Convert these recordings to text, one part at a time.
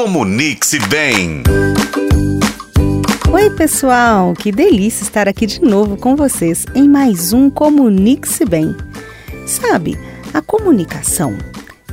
Comunique-se bem. Oi, pessoal! Que delícia estar aqui de novo com vocês em mais um Comunique-se Bem. Sabe, a comunicação,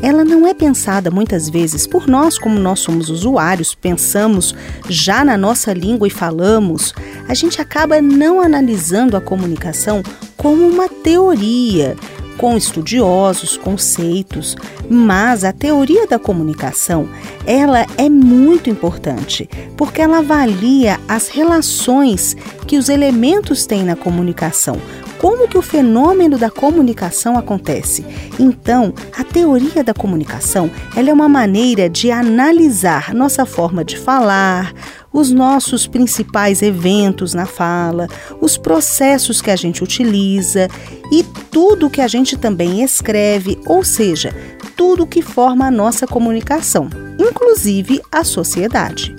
ela não é pensada muitas vezes por nós, como nós somos usuários, pensamos já na nossa língua e falamos, a gente acaba não analisando a comunicação como uma teoria com estudiosos, conceitos, mas a teoria da comunicação, ela é muito importante, porque ela avalia as relações que os elementos têm na comunicação, como que o fenômeno da comunicação acontece. Então, a teoria da comunicação, ela é uma maneira de analisar nossa forma de falar, os nossos principais eventos na fala, os processos que a gente utiliza e tudo que a gente também escreve, ou seja, tudo que forma a nossa comunicação, inclusive a sociedade.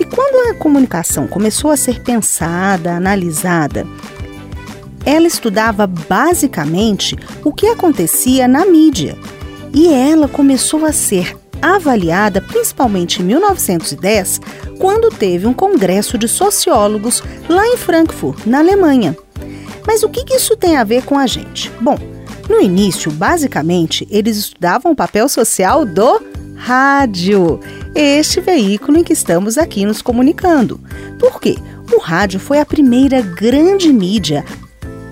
E quando a comunicação começou a ser pensada, analisada, ela estudava basicamente o que acontecia na mídia. E ela começou a ser avaliada principalmente em 1910, quando teve um congresso de sociólogos lá em Frankfurt, na Alemanha. Mas o que isso tem a ver com a gente? Bom, no início, basicamente, eles estudavam o papel social do rádio, este veículo em que estamos aqui nos comunicando. Por quê? O rádio foi a primeira grande mídia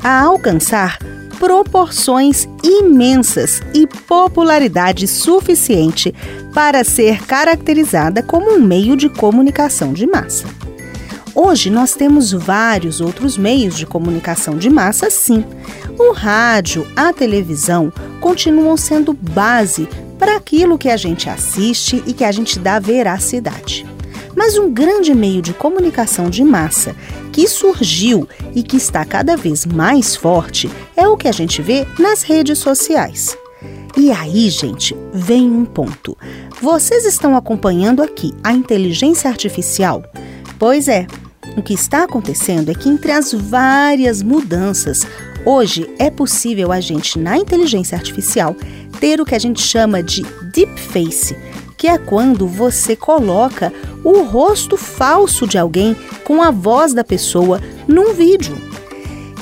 a alcançar proporções imensas e popularidade suficiente para ser caracterizada como um meio de comunicação de massa. Hoje nós temos vários outros meios de comunicação de massa, sim. O rádio, a televisão continuam sendo base para aquilo que a gente assiste e que a gente dá veracidade. Mas um grande meio de comunicação de massa que surgiu e que está cada vez mais forte é o que a gente vê nas redes sociais. E aí, gente, vem um ponto. Vocês estão acompanhando aqui a inteligência artificial? Pois é, o que está acontecendo é que entre as várias mudanças, hoje é possível a gente, na inteligência artificial, ter o que a gente chama de deepface, que é quando você coloca o rosto falso de alguém com a voz da pessoa num vídeo.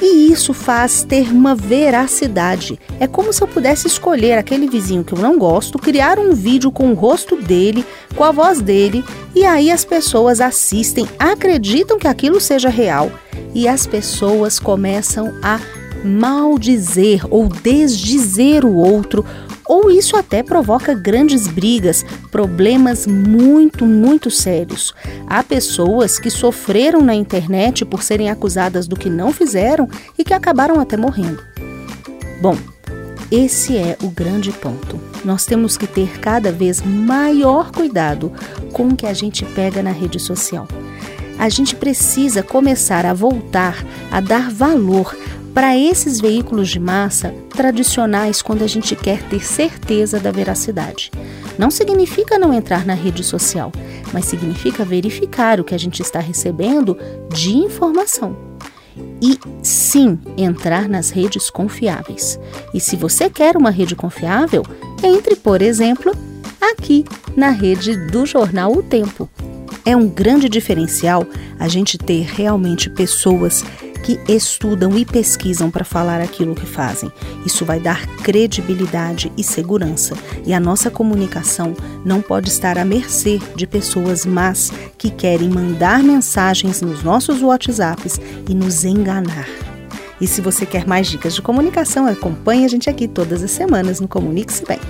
E isso faz ter uma veracidade. É como se eu pudesse escolher aquele vizinho que eu não gosto, criar um vídeo com o rosto dele, com a voz dele, e aí as pessoas assistem, acreditam que aquilo seja real, e as pessoas começam a maldizer ou desdizer o outro ou isso até provoca grandes brigas, problemas muito, muito sérios. Há pessoas que sofreram na internet por serem acusadas do que não fizeram e que acabaram até morrendo. Bom, esse é o grande ponto. Nós temos que ter cada vez maior cuidado com o que a gente pega na rede social. A gente precisa começar a voltar a dar valor para esses veículos de massa tradicionais quando a gente quer ter certeza da veracidade. Não significa não entrar na rede social, mas significa verificar o que a gente está recebendo de informação. E sim, entrar nas redes confiáveis. E se você quer uma rede confiável, entre, por exemplo, aqui na rede do jornal O Tempo. É um grande diferencial a gente ter realmente pessoas que estudam e pesquisam para falar aquilo que fazem. Isso vai dar credibilidade e segurança. E a nossa comunicação não pode estar à mercê de pessoas más que querem mandar mensagens nos nossos WhatsApps e nos enganar. E se você quer mais dicas de comunicação, acompanhe a gente aqui todas as semanas no Comunique-se Bem.